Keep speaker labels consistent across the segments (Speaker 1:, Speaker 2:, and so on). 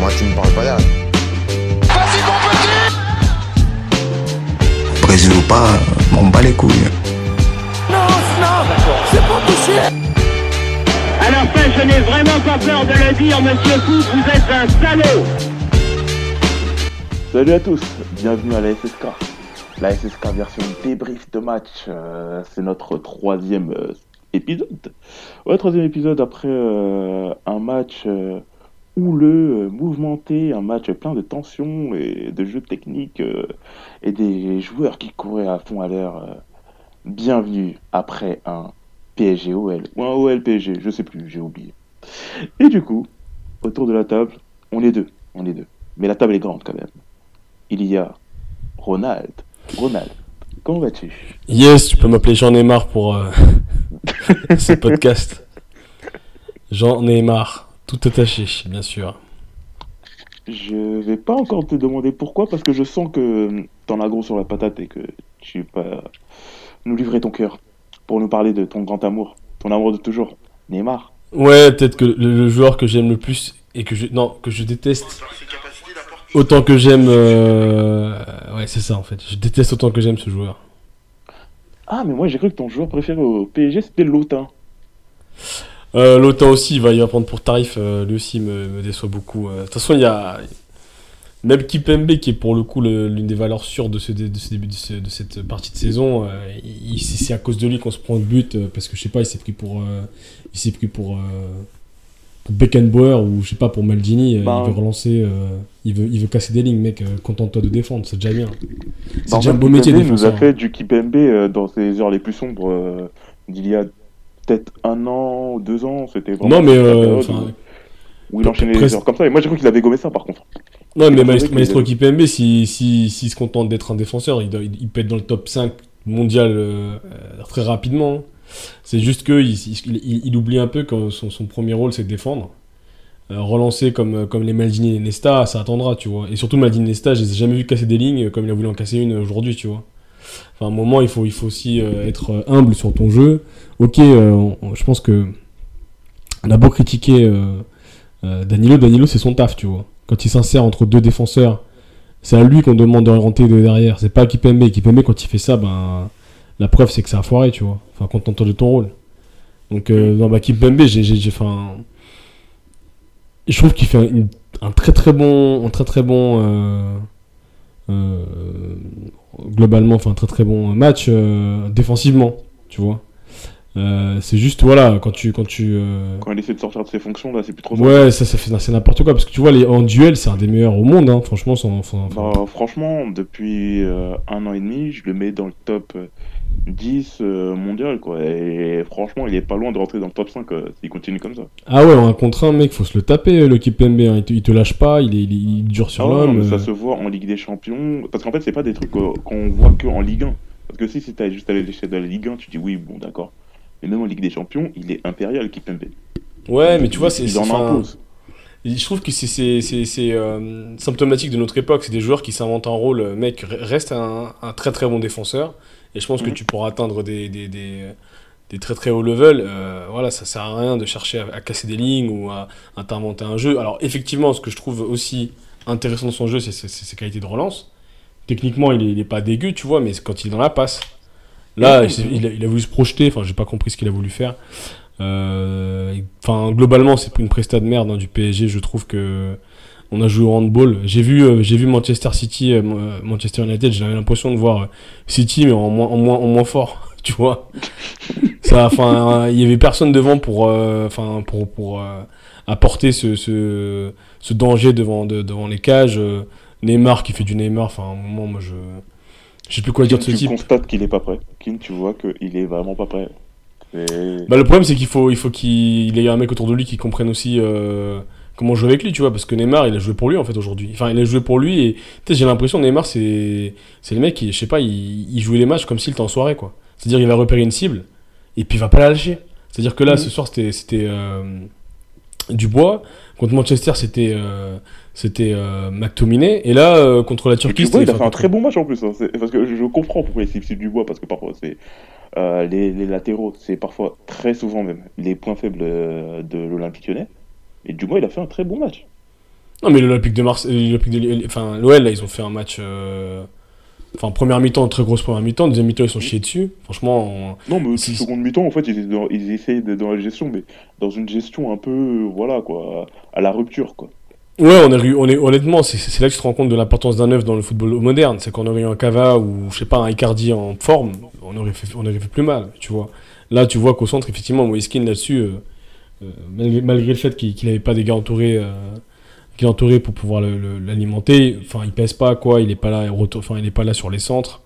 Speaker 1: Moi, tu me parles pas là.
Speaker 2: Vas-y mon petit
Speaker 3: Brésil ou pas, m'en bats les couilles.
Speaker 2: Non, non, c'est pas
Speaker 4: À la fin, je n'ai vraiment pas peur de le dire, monsieur Foot, vous êtes un salaud
Speaker 5: Salut à tous, bienvenue à la SSK. La SSK version débrief de match, euh, c'est notre troisième euh, épisode. Ouais, troisième épisode après euh, un match euh, houleux, euh, mouvementé, un match plein de tensions et de jeux techniques euh, et des joueurs qui couraient à fond à euh. bienvenue après un PSG OL ou un OL PSG, je sais plus, j'ai oublié. Et du coup, autour de la table, on est deux, on est deux. Mais la table est grande quand même. Il y a Ronald. Ronald, comment vas-tu?
Speaker 6: Yes, tu peux m'appeler Jean Neymar pour euh, ce podcast. Jean Neymar, tout attaché, bien sûr.
Speaker 5: Je vais pas encore te demander pourquoi, parce que je sens que t'en as gros sur la patate et que tu vas nous livrer ton cœur pour nous parler de ton grand amour, ton amour de toujours, Neymar.
Speaker 6: Ouais, peut-être que le, joueur que j'aime le plus et que je non que je déteste autant que j'aime. euh, Ouais, c'est ça en fait. Je déteste autant que j'aime ce joueur.
Speaker 5: Ah, mais moi j'ai cru que ton joueur préféré au PSG c'était Lotin.
Speaker 6: Euh, L'OTAN aussi, il va, il va prendre pour tarif. euh, lui aussi me, me déçoit beaucoup. Euh, De toute façon, il y a même Kipembe qui est pour le coup l'une des valeurs sûres de ce, dé- de ce début de, ce- de cette partie de saison. euh, il- il- c'est à cause de lui qu'on se prend le but euh, parce que je sais pas, il s'est pris pour, euh, il s'est pris pour, euh, pour Beckenbauer ou je sais pas pour Maldini. il veut relancer, euh, il veut, il veut casser des lignes, mec. euh, Contente-toi de défendre, c'est déjà bien. C'est
Speaker 5: Bah,
Speaker 6: déjà un beau métier
Speaker 5: Kipembe nous a fait du Kipembe euh, dans ses heures les plus sombres euh, d'il y a peut-être un an ou deux ans. C'était vraiment
Speaker 6: Non mais euh,
Speaker 5: où, il enchaînait les heures comme ça. Et moi j'ai cru qu'il avait gommé ça par contre.
Speaker 6: Ouais, mais Maestro, Maestro Kipembe, s'il si, s'il se contente d'être un défenseur, il, doit- il, il peut être dans le top 5 mondial euh, euh, très rapidement. hein. C'est juste qu'il il, il- il oublie un peu que son, son premier rôle, c'est de défendre. Euh, relancer comme, comme les Maldini et Nesta, ça attendra, tu vois. Et surtout, Maldini et Nesta, je les ai jamais vu casser des lignes comme il a voulu en casser une aujourd'hui, tu vois. Enfin, à un moment, il faut, il faut aussi euh, être euh, humble sur ton jeu. Ok, euh, je pense que on a beau critiquer Danilo, Danilo, c'est son taf, tu vois. Quand il s'insère entre deux défenseurs, c'est à lui qu'on demande d'orienter de derrière. C'est pas à Kipembe. Kipembe, quand il fait ça, ben, la preuve, c'est que ça a foiré, tu vois. Enfin, contente de ton rôle. Donc, non, bah, Kipembe, j'ai, j'ai, enfin, je trouve qu'il fait un très très bon, un très très bon, globalement, enfin, un très très bon match euh, défensivement, tu vois. Euh, c'est juste, voilà, quand tu, quand tu, euh,
Speaker 5: Quand il essaie de sortir de ses fonctions là, c'est plus trop.
Speaker 6: Ouais, ça, ça fait c'est n'importe quoi parce que tu vois, les, en duel, c'est un des meilleurs au monde, hein, franchement. Sans, sans- enfin,
Speaker 5: Bah, franchement, depuis euh, un an et demi, je le mets dans le top euh, 10 euh, mondial, quoi. Et franchement, il est pas loin de rentrer dans le top 5 euh, s'il continue comme ça.
Speaker 6: Ah ouais, un contre un, mec, faut se le taper, le Kipembe. Hein, il, te, il te lâche pas, il est, il dure sur
Speaker 5: Ah ouais,
Speaker 6: l'homme.
Speaker 5: ça
Speaker 6: euh.
Speaker 5: se voit en Ligue des Champions. Parce qu'en fait, c'est pas des trucs euh, qu'on voit que en Ligue 1. Parce que si c'était juste à l'échelle de la Ligue 1, tu dis oui, bon, d'accord. Mais même en Ligue des Champions, il est impérial, Kipembe.
Speaker 6: Ouais, mais tu vois, c'est.
Speaker 5: En.
Speaker 6: Je trouve que c'est- euh, symptomatique de notre époque. C'est des joueurs qui s'inventent un rôle. Mec, re- reste un, un très très bon défenseur. Et je pense que
Speaker 5: Mhm.
Speaker 6: tu pourras atteindre des, des, des, des très très hauts levels. Euh, voilà, ça sert à rien de chercher à, à casser des lignes ou à, à t'inventer un jeu. Alors, effectivement, ce que je trouve aussi intéressant dans son jeu, c'est ses qualités de relance. Techniquement, il est, il est pas dégueu, tu vois, mais quand il est dans la passe. Là,
Speaker 5: Mhm.
Speaker 6: a, il a voulu se projeter. Enfin, j'ai pas compris ce qu'il a voulu faire. Euh, Enfin, globalement, c'est une presta de merde hein, du PSG. Je trouve que on a joué au handball. J'ai vu, euh, j'ai vu Manchester City, euh, Mo- Manchester United. J'avais l'impression de voir euh, City, mais en moins, en moins, en moins fort. Tu vois. Ça, enfin, il y avait personne devant pour, euh, enfin, pour, pour euh, apporter ce, ce, ce danger devant, de- devant les cages. Euh, Neymar qui fait du Neymar. Enfin, à un moment, moi, je, je sais plus quoi dire de ce
Speaker 5: tu
Speaker 6: type.
Speaker 5: constates qu'il est pas prêt. Kin, tu vois qu'il est vraiment pas prêt.
Speaker 6: Bah, le problème, c'est qu'il faut, il faut qu'il ait un mec autour de lui qui comprenne aussi euh, comment jouer avec lui, tu vois, parce que Neymar, il a joué pour lui, en fait, aujourd'hui. Enfin, il a joué pour lui, et j'ai l'impression, Neymar, c'est c'est le mec qui, je sais pas, il, il jouait les matchs comme s'il était en soirée, quoi. C'est-à-dire, il va repérer une cible, et puis il va pas la lâcher. C'est-à-dire que là,
Speaker 5: Mhm.
Speaker 6: ce soir, c'était c'était, euh, Dubois, contre Manchester, c'était euh, c'était euh, McTominay, et là, euh, contre la Turquie,
Speaker 5: Dubois, il a fait un très bon match en plus. hein. Parce que je comprends pourquoi il cible Dubois, parce que parfois c'est les, les latéraux, c'est parfois très souvent même les points faibles de l'Olympique lyonnais. Et Dubois, il a fait un très bon match.
Speaker 6: Non, mais l'Olympique de Marseille, l'Olympique de- enfin, l'OL, là, ils ont fait un match. euh, Enfin, première mi-temps, très grosse première mi-temps. Deuxième mi-temps, ils sont chiés dessus. Franchement, on-
Speaker 5: Non, mais
Speaker 6: Si-
Speaker 5: aussi, seconde mi-temps, en fait, ils, étaient dans- ils essayaient d'être dans la gestion, mais dans une gestion un peu, voilà, quoi, à la rupture, quoi.
Speaker 6: Ouais, on, eu- on est, honnêtement, c'est là que tu te rends compte de l'importance d'un œuf dans le football moderne. C'est qu'on aurait eu un Cava ou, je sais pas, un Icardi en forme, on aurait fait, on aurait fait plus mal, tu vois. Là, tu vois qu'au centre, effectivement, Moiskin là-dessus, euh, malgré, malgré le fait qu'il n'avait pas des gars entourés, euh, entouré pour pouvoir l'alimenter, enfin, il pèse pas, quoi, il est pas là, il retourne- enfin, il est pas là sur les centres.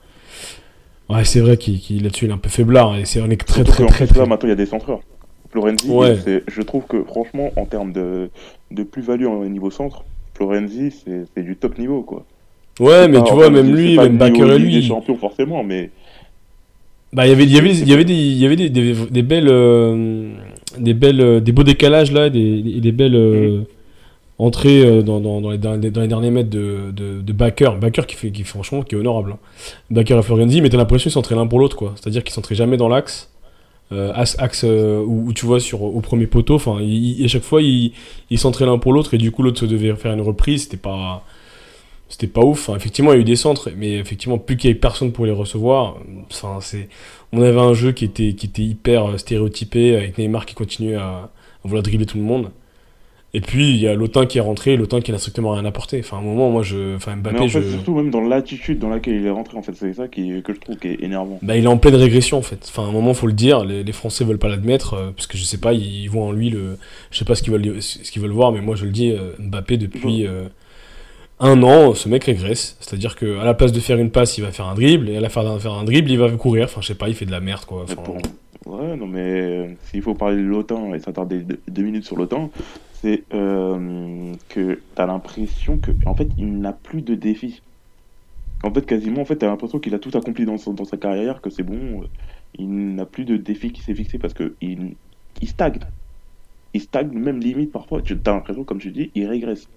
Speaker 6: Ouais, c'est vrai qu'il là-dessus, il est un peu faiblard, et c'est, on est très,
Speaker 5: Surtout
Speaker 6: très, très, très,
Speaker 5: Là, maintenant, il y a des centreurs. Florenzi,
Speaker 6: Ouais.
Speaker 5: je trouve que, franchement, en termes de, de plus-value au niveau centre, Florenzi, c'est du top niveau, quoi.
Speaker 6: Ouais, mais tu vois, même lui, même Bakker et lui.
Speaker 5: champions, forcément, mais
Speaker 6: Bah, il y avait, il y avait, il y avait des, il y avait des, des, des belles, euh, des belles, euh, des beaux décalages là, des, des, des belles euh, entrées euh, dans, dans, dans, les, dans, derniers mètres de, de, de Bakker. Bakker qui fait, qui franchement, qui est honorable. Hein. Bakker et Florenzi, mais t'as l'impression qu'ils s'entraient l'un pour l'autre, quoi. C'est-à-dire qu'ils s'entraient jamais dans l'axe, euh, axe, axe euh, où, où tu vois sur au premier poteau. Enfin, à chaque fois, ils, ils s'entraient l'un pour l'autre et du coup l'autre se devait faire une reprise. C'était pas c'était pas ouf. Enfin, effectivement, il y a eu des centres, mais effectivement, plus qu'il y ait personne pour les recevoir, enfin, c'est, on avait un jeu qui était, qui était hyper euh, stéréotypé, avec Neymar qui continuait à, à vouloir dribbler tout le monde. Et puis, il y a Lotin qui est rentré, Lotin qui n'a strictement rien apporté. Enfin, à un moment, moi, je, enfin,
Speaker 5: mais
Speaker 6: Mbappé,
Speaker 5: en fait,
Speaker 6: je,
Speaker 5: surtout même dans l'attitude dans laquelle il est rentré, en fait, c'est ça qui, que je trouve qui est énervant.
Speaker 6: bah, il est en pleine régression, en fait. Enfin, à un moment, faut le dire, les, les Français veulent pas l'admettre, euh, parce que je sais pas, ils, ils voient en lui le, je sais pas ce qu'ils veulent, ce qu'ils veulent voir, mais moi, je le dis, euh, Mbappé, depuis, euh, un an, ce mec régresse. C'est-à-dire que à la place de faire une passe, il va faire un dribble, et à la fin de faire un dribble, il va courir. Enfin, je sais pas, il fait de la merde, quoi.
Speaker 5: Ouais, non, mais euh, s'il faut parler de l'OTAN et s'attarder deux, minutes sur l'OTAN, c'est euh, que t'as l'impression que, en fait, il n'a plus de défis. En fait, quasiment, en fait, t'as l'impression qu'il a tout accompli dans, sa carrière, que c'est bon, euh, il n'a plus de défis qui s'est fixé parce que il, il stagne. Il stagne, même limite, parfois, tu as l'impression, comme tu dis, il régresse.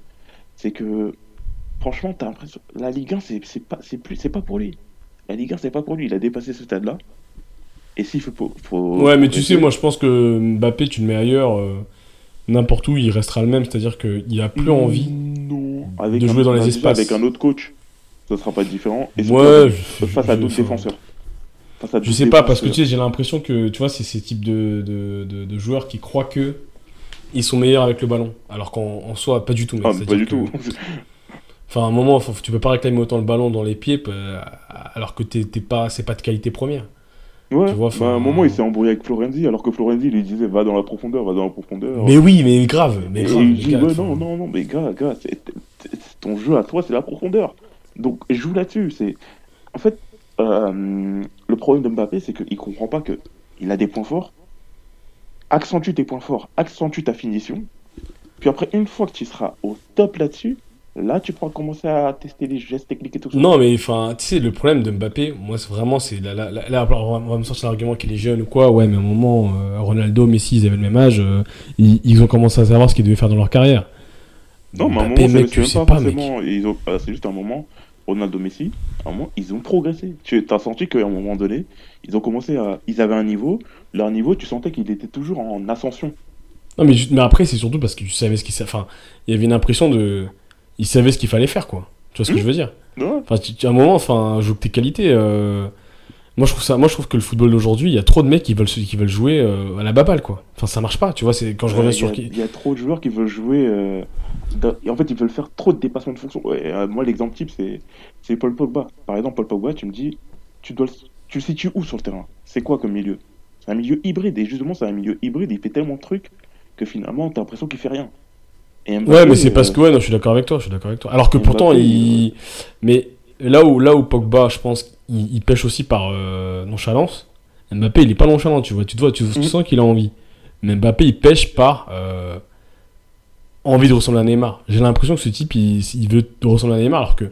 Speaker 5: C'est que, franchement, t'as l'impression, la Ligue 1, c'est pas, c'est plus, pas pour lui. La Ligue 1, c'est pas pour lui, il a dépassé ce stade-là. Et s'il faut, faut, faut-
Speaker 6: ouais, mais tu sais, moi, je pense que Mbappé, tu le mets ailleurs, euh, n'importe où, il restera le même. C'est-à-dire qu'il a plus envie.
Speaker 5: non. Avec
Speaker 6: de
Speaker 5: un-
Speaker 6: jouer dans les espaces.
Speaker 5: Avec un autre coach, ça sera pas différent. Et
Speaker 6: Ouais, je-
Speaker 5: face à
Speaker 6: je-
Speaker 5: d'autres
Speaker 6: enfin,
Speaker 5: défenseurs. Face à
Speaker 6: Je
Speaker 5: d'autres
Speaker 6: sais pas, parce que tu sais, j'ai l'impression que, tu vois, c'est ces types de, de, de, de joueurs qui croient que ils sont meilleurs avec le ballon. Alors qu'en en soi, pas du tout. mec.
Speaker 5: Ah, pas du
Speaker 6: que-
Speaker 5: tout.
Speaker 6: Enfin, à un moment, faut- tu peux pas réclamer autant le ballon dans les pieds euh, alors que t'es pas, c'est pas de qualité première.
Speaker 5: Ouais,
Speaker 6: Tu vois,
Speaker 5: bah,
Speaker 6: enfin-
Speaker 5: à un moment, il s'est embrouillé avec Florenzi, alors que Florenzi lui disait va dans la profondeur, va dans la profondeur.
Speaker 6: Mais oui, mais grave, mais grave.
Speaker 5: il
Speaker 6: les
Speaker 5: dit
Speaker 6: gars,
Speaker 5: ouais,
Speaker 6: enfin,
Speaker 5: non, non, non, mais gars, gars, ton jeu à toi, c'est la profondeur. Donc, joue là-dessus. C'est En fait, euh, le problème de Mbappé, c'est qu'il comprend pas que il a des points forts. Accentue tes points forts, accentue ta finition. Puis après, une fois que tu seras au top là-dessus, là, tu pourras commencer à tester les gestes techniques et tout ça.
Speaker 6: Non, mais enfin, tu sais, le problème de Mbappé, moi, c'est vraiment, c'est là, là, là, on va- me sortir l'argument qu'il est jeune ou quoi. Ouais, mais à un moment, euh, Ronaldo, Messi, ils avaient le même âge, euh, ils, ils ont commencé à savoir ce qu'ils devaient faire dans leur carrière.
Speaker 5: Non, mais à un moment,
Speaker 6: mec,
Speaker 5: c'est
Speaker 6: tu sais
Speaker 5: pas,
Speaker 6: pas,
Speaker 5: forcément. Ah, c'est juste un moment, Ronaldo Messi, à un moment, ils ont progressé. Tu as senti qu'à un moment donné, ils ont commencé à. Ils avaient un niveau, leur niveau, tu sentais qu'il était toujours en ascension.
Speaker 6: Non, mais, mais après, c'est surtout parce que tu savais ce qu'il sa- Enfin, il y avait une impression de. Ils savaient ce qu'il fallait faire, quoi. Tu vois ce que
Speaker 5: Mhm.
Speaker 6: je veux dire?
Speaker 5: Ouais.
Speaker 6: Enfin, tu- à un moment, enfin, joue que tes qualités. euh, Moi, je trouve ça. Moi, je trouve que le football d'aujourd'hui, il y a trop de mecs qui veulent, qui veulent jouer euh, à la baballe, quoi. Enfin, ça marche pas. Tu vois, c'est quand je
Speaker 5: Ouais,
Speaker 6: reviens
Speaker 5: il
Speaker 6: sur.
Speaker 5: Il y a trop de joueurs qui veulent jouer. euh, dans- et en fait, ils veulent faire trop de dépassements de fonction. Ouais, moi, l'exemple type, c'est c'est Paul Pogba. Par exemple, Paul Pogba, tu me dis, tu, dois le... tu le situes où sur le terrain? C'est quoi comme milieu? C'est un milieu hybride. Et justement, c'est un milieu hybride. Il fait tellement de trucs que finalement, t'as l'impression qu'il fait rien. Et Mbappé,
Speaker 6: Ouais, mais c'est
Speaker 5: euh,
Speaker 6: parce que ouais, non, je suis d'accord avec toi, je suis d'accord avec toi. Alors que
Speaker 5: Mbappé,
Speaker 6: pourtant,
Speaker 5: il-
Speaker 6: il. Mais là où, là où Pogba, je pense, il, il pêche aussi par euh, nonchalance. Mbappé, il est pas nonchalant, tu vois. Tu te vois, tu, tu
Speaker 5: Mhm.
Speaker 6: sens qu'il a envie. Mais Mbappé, il pêche par euh, envie de ressembler à Neymar. J'ai l'impression que ce type, il, il veut ressembler à Neymar, alors que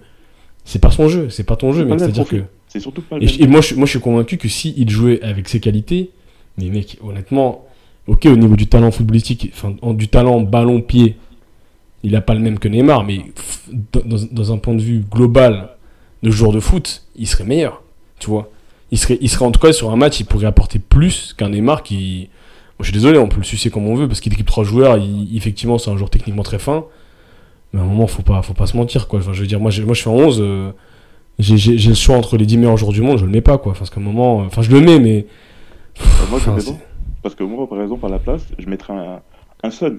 Speaker 6: c'est pas son jeu, c'est pas ton jeu,
Speaker 5: même
Speaker 6: C'est-à-dire que.
Speaker 5: C'est surtout pas le
Speaker 6: Et, moi, je, moi, je suis convaincu que si il jouait avec ses qualités, mais mec, honnêtement, ok, au niveau du talent footballistique, enfin, en- du talent ballon-pied, il a pas le même que Neymar, mais dans, un point de vue global de joueur de foot, il serait meilleur, tu vois. Il serait, il serait en tout cas sur un match, il pourrait apporter plus qu'un Neymar qui. Je suis désolé, on peut le sucer comme on veut parce qu'il équipe trois joueurs, il- effectivement, c'est un joueur techniquement très fin. Mais à un moment, faut pas, faut pas se mentir, quoi. Enfin, je veux dire, moi, moi je suis en 11, euh, j'ai le choix entre les 10 meilleurs joueurs du monde, je le mets pas, quoi. Enfin, parce qu'à un moment, euh, enfin, je le mets, mais.
Speaker 5: Euh, moi, je
Speaker 6: Enfin,
Speaker 5: le
Speaker 6: c'est-
Speaker 5: mets pas. Parce que moi, par exemple, à la place, je mettrais un, un Son.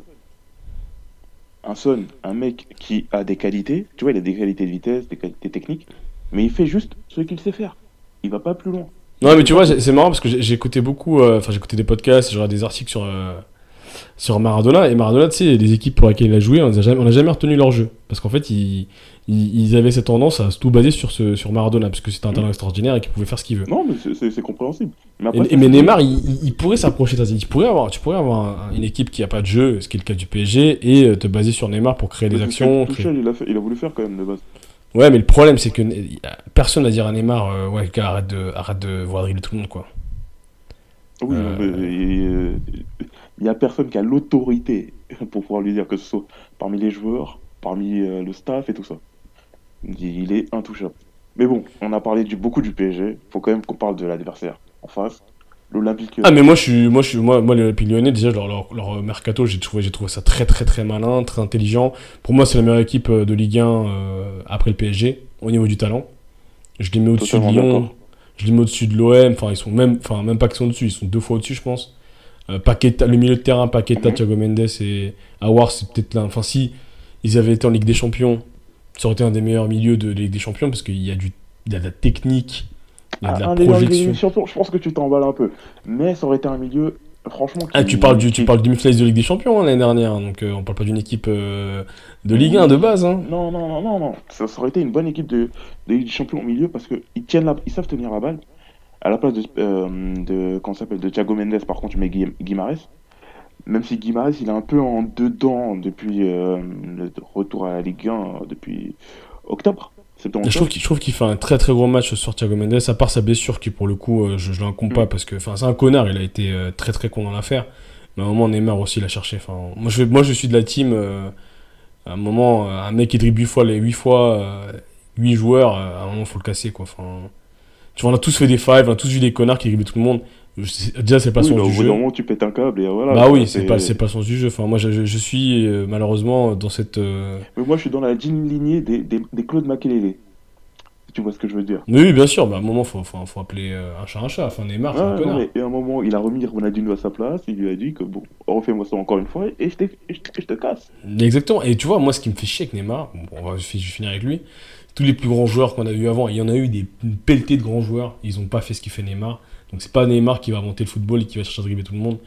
Speaker 5: Un Son, un mec qui a des qualités, tu vois, il a des qualités de vitesse, des qualités techniques, mais il fait juste ce qu'il sait faire. Il va pas plus loin.
Speaker 6: Non, mais tu vois, c'est marrant parce que écouté beaucoup, euh, enfin, j'ai écouté des podcasts, regardé des articles sur, euh, Maradona. Et Maradona, tu sais, les équipes pour lesquelles il a joué, on n'a jamais, jamais retenu leur jeu. Parce qu'en fait, ils, ils, ils avaient cette tendance à se tout baser sur, ce, sur Maradona, parce que c'était un talent extraordinaire et qu'il pouvait faire ce qu'il veut.
Speaker 5: Non, mais c'est- compréhensible. Mais
Speaker 6: Et,
Speaker 5: après,
Speaker 6: et- mais Neymar, il, pourrait s'approcher. Il pourrait avoir, tu pourrais avoir un- une équipe qui a pas de jeu, ce qui est le cas du PSG, et euh, te baser sur Neymar pour créer des actions. créer-
Speaker 5: il, a fait- il a voulu faire quand même de base.
Speaker 6: Ouais, mais le problème, c'est que a- personne n'a dire à Neymar, euh, ouais, gars, arrête de, arrête de voir dribbler tout le monde, quoi.
Speaker 5: Oui,
Speaker 6: Euh,
Speaker 5: euh, il n'y a personne qui a l'autorité pour pouvoir lui dire que ce soit parmi les joueurs, parmi euh, le staff et tout ça. Il est intouchable. Mais bon, on a parlé du, beaucoup du PSG. faut quand même qu'on parle de l'adversaire en face. L'Olympique.
Speaker 6: Ah mais moi je suis moi je suis moi, moi le Lyonnais déjà leur, leur, leur mercato j'ai trouvé j'ai trouvé ça très très très malin très intelligent pour moi c'est la meilleure équipe euh, de Ligue 1 euh, après le PSG au niveau du talent je les mets au-dessus de Lyon je les mets au-dessus de l'OM enfin ils sont même enfin même pas qu'ils sont au-dessus ils sont deux fois au-dessus je pense euh, Paqueta, le milieu de terrain Paqueta
Speaker 5: Mhm.
Speaker 6: Thiago Mendes et Awar c'est peut-être là enfin si ils avaient été en Ligue des Champions ça aurait été un des meilleurs milieux de Ligue des Champions parce qu'il y a du il y a de la technique il y a de
Speaker 5: Ah,
Speaker 6: la
Speaker 5: un des meilleurs
Speaker 6: projection
Speaker 5: des Champions, je pense que tu t'emballes un peu. Mais ça aurait été un milieu, franchement.
Speaker 6: Ah, tu parles du, tu parles demi-finaliste de Ligue des Champions hein, l'année dernière, donc euh, on parle pas d'une équipe euh, de Ligue 1 de base. Hein.
Speaker 5: Non, non, non, non, non. Ça, ça aurait été une bonne équipe de, de Ligue des Champions au milieu parce qu'ils tiennent la, ils savent tenir la balle. À la place de, euh, de comment ça s'appelle, de Thiago Mendes, par contre, tu mets Guim- Guimarães. Même si Guimarães, il est un peu en dedans depuis euh, le retour à la Ligue 1 depuis octobre.
Speaker 6: Je trouve qu'il je trouve qu'il fait un très très gros match sur Thiago Mendes, à part sa blessure qui pour le coup euh, je, je l'incombe pas
Speaker 5: Mm.
Speaker 6: parce que c'est un connard, il a été euh, très très con dans l'affaire. Mais à un moment Neymar aussi l'a cherché. Enfin, moi je moi je suis de la team. euh, à un moment euh, un mec qui dribble 8 fois les 8 fois euh, 8 joueurs, euh, à un moment faut le casser quoi. Enfin, tu vois on a tous fait des fives, on a tous vu des connards qui dribblent tout le monde. Déjà c'est pas
Speaker 5: Oui,
Speaker 6: le
Speaker 5: bah,
Speaker 6: sens
Speaker 5: au bout
Speaker 6: jeu.
Speaker 5: d'un moment, tu pètes un câble et voilà.
Speaker 6: Bah oui, c'est pas, c'est pas le sens du jeu. Enfin, moi, je, je- suis euh, malheureusement dans cette. euh,
Speaker 5: Mais moi, je suis dans la digne lignée des, des, des Claude Makelele. Si tu vois ce que je veux dire.
Speaker 6: Mais oui, bien sûr. Bah, à un moment, faut, faut, faut appeler euh, un chat un chat. Enfin, Neymar, c'est un
Speaker 5: non,
Speaker 6: connard.
Speaker 5: mais- et à un moment, il a remis Ronaldinho à sa place. Il lui a dit que bon, refais-moi ça encore une fois et je, et je, et je te casse.
Speaker 6: Exactement. Et tu vois, moi, ce qui me fait chier avec Neymar, bon, on va je vais finir avec lui. Tous les plus grands joueurs qu'on a eu avant, il y en a eu des une pelletée de grands joueurs. Ils ont pas fait ce qu'il fait Neymar. Donc, c'est pas Neymar qui va inventer le football et qui va chercher à dribbler tout le monde.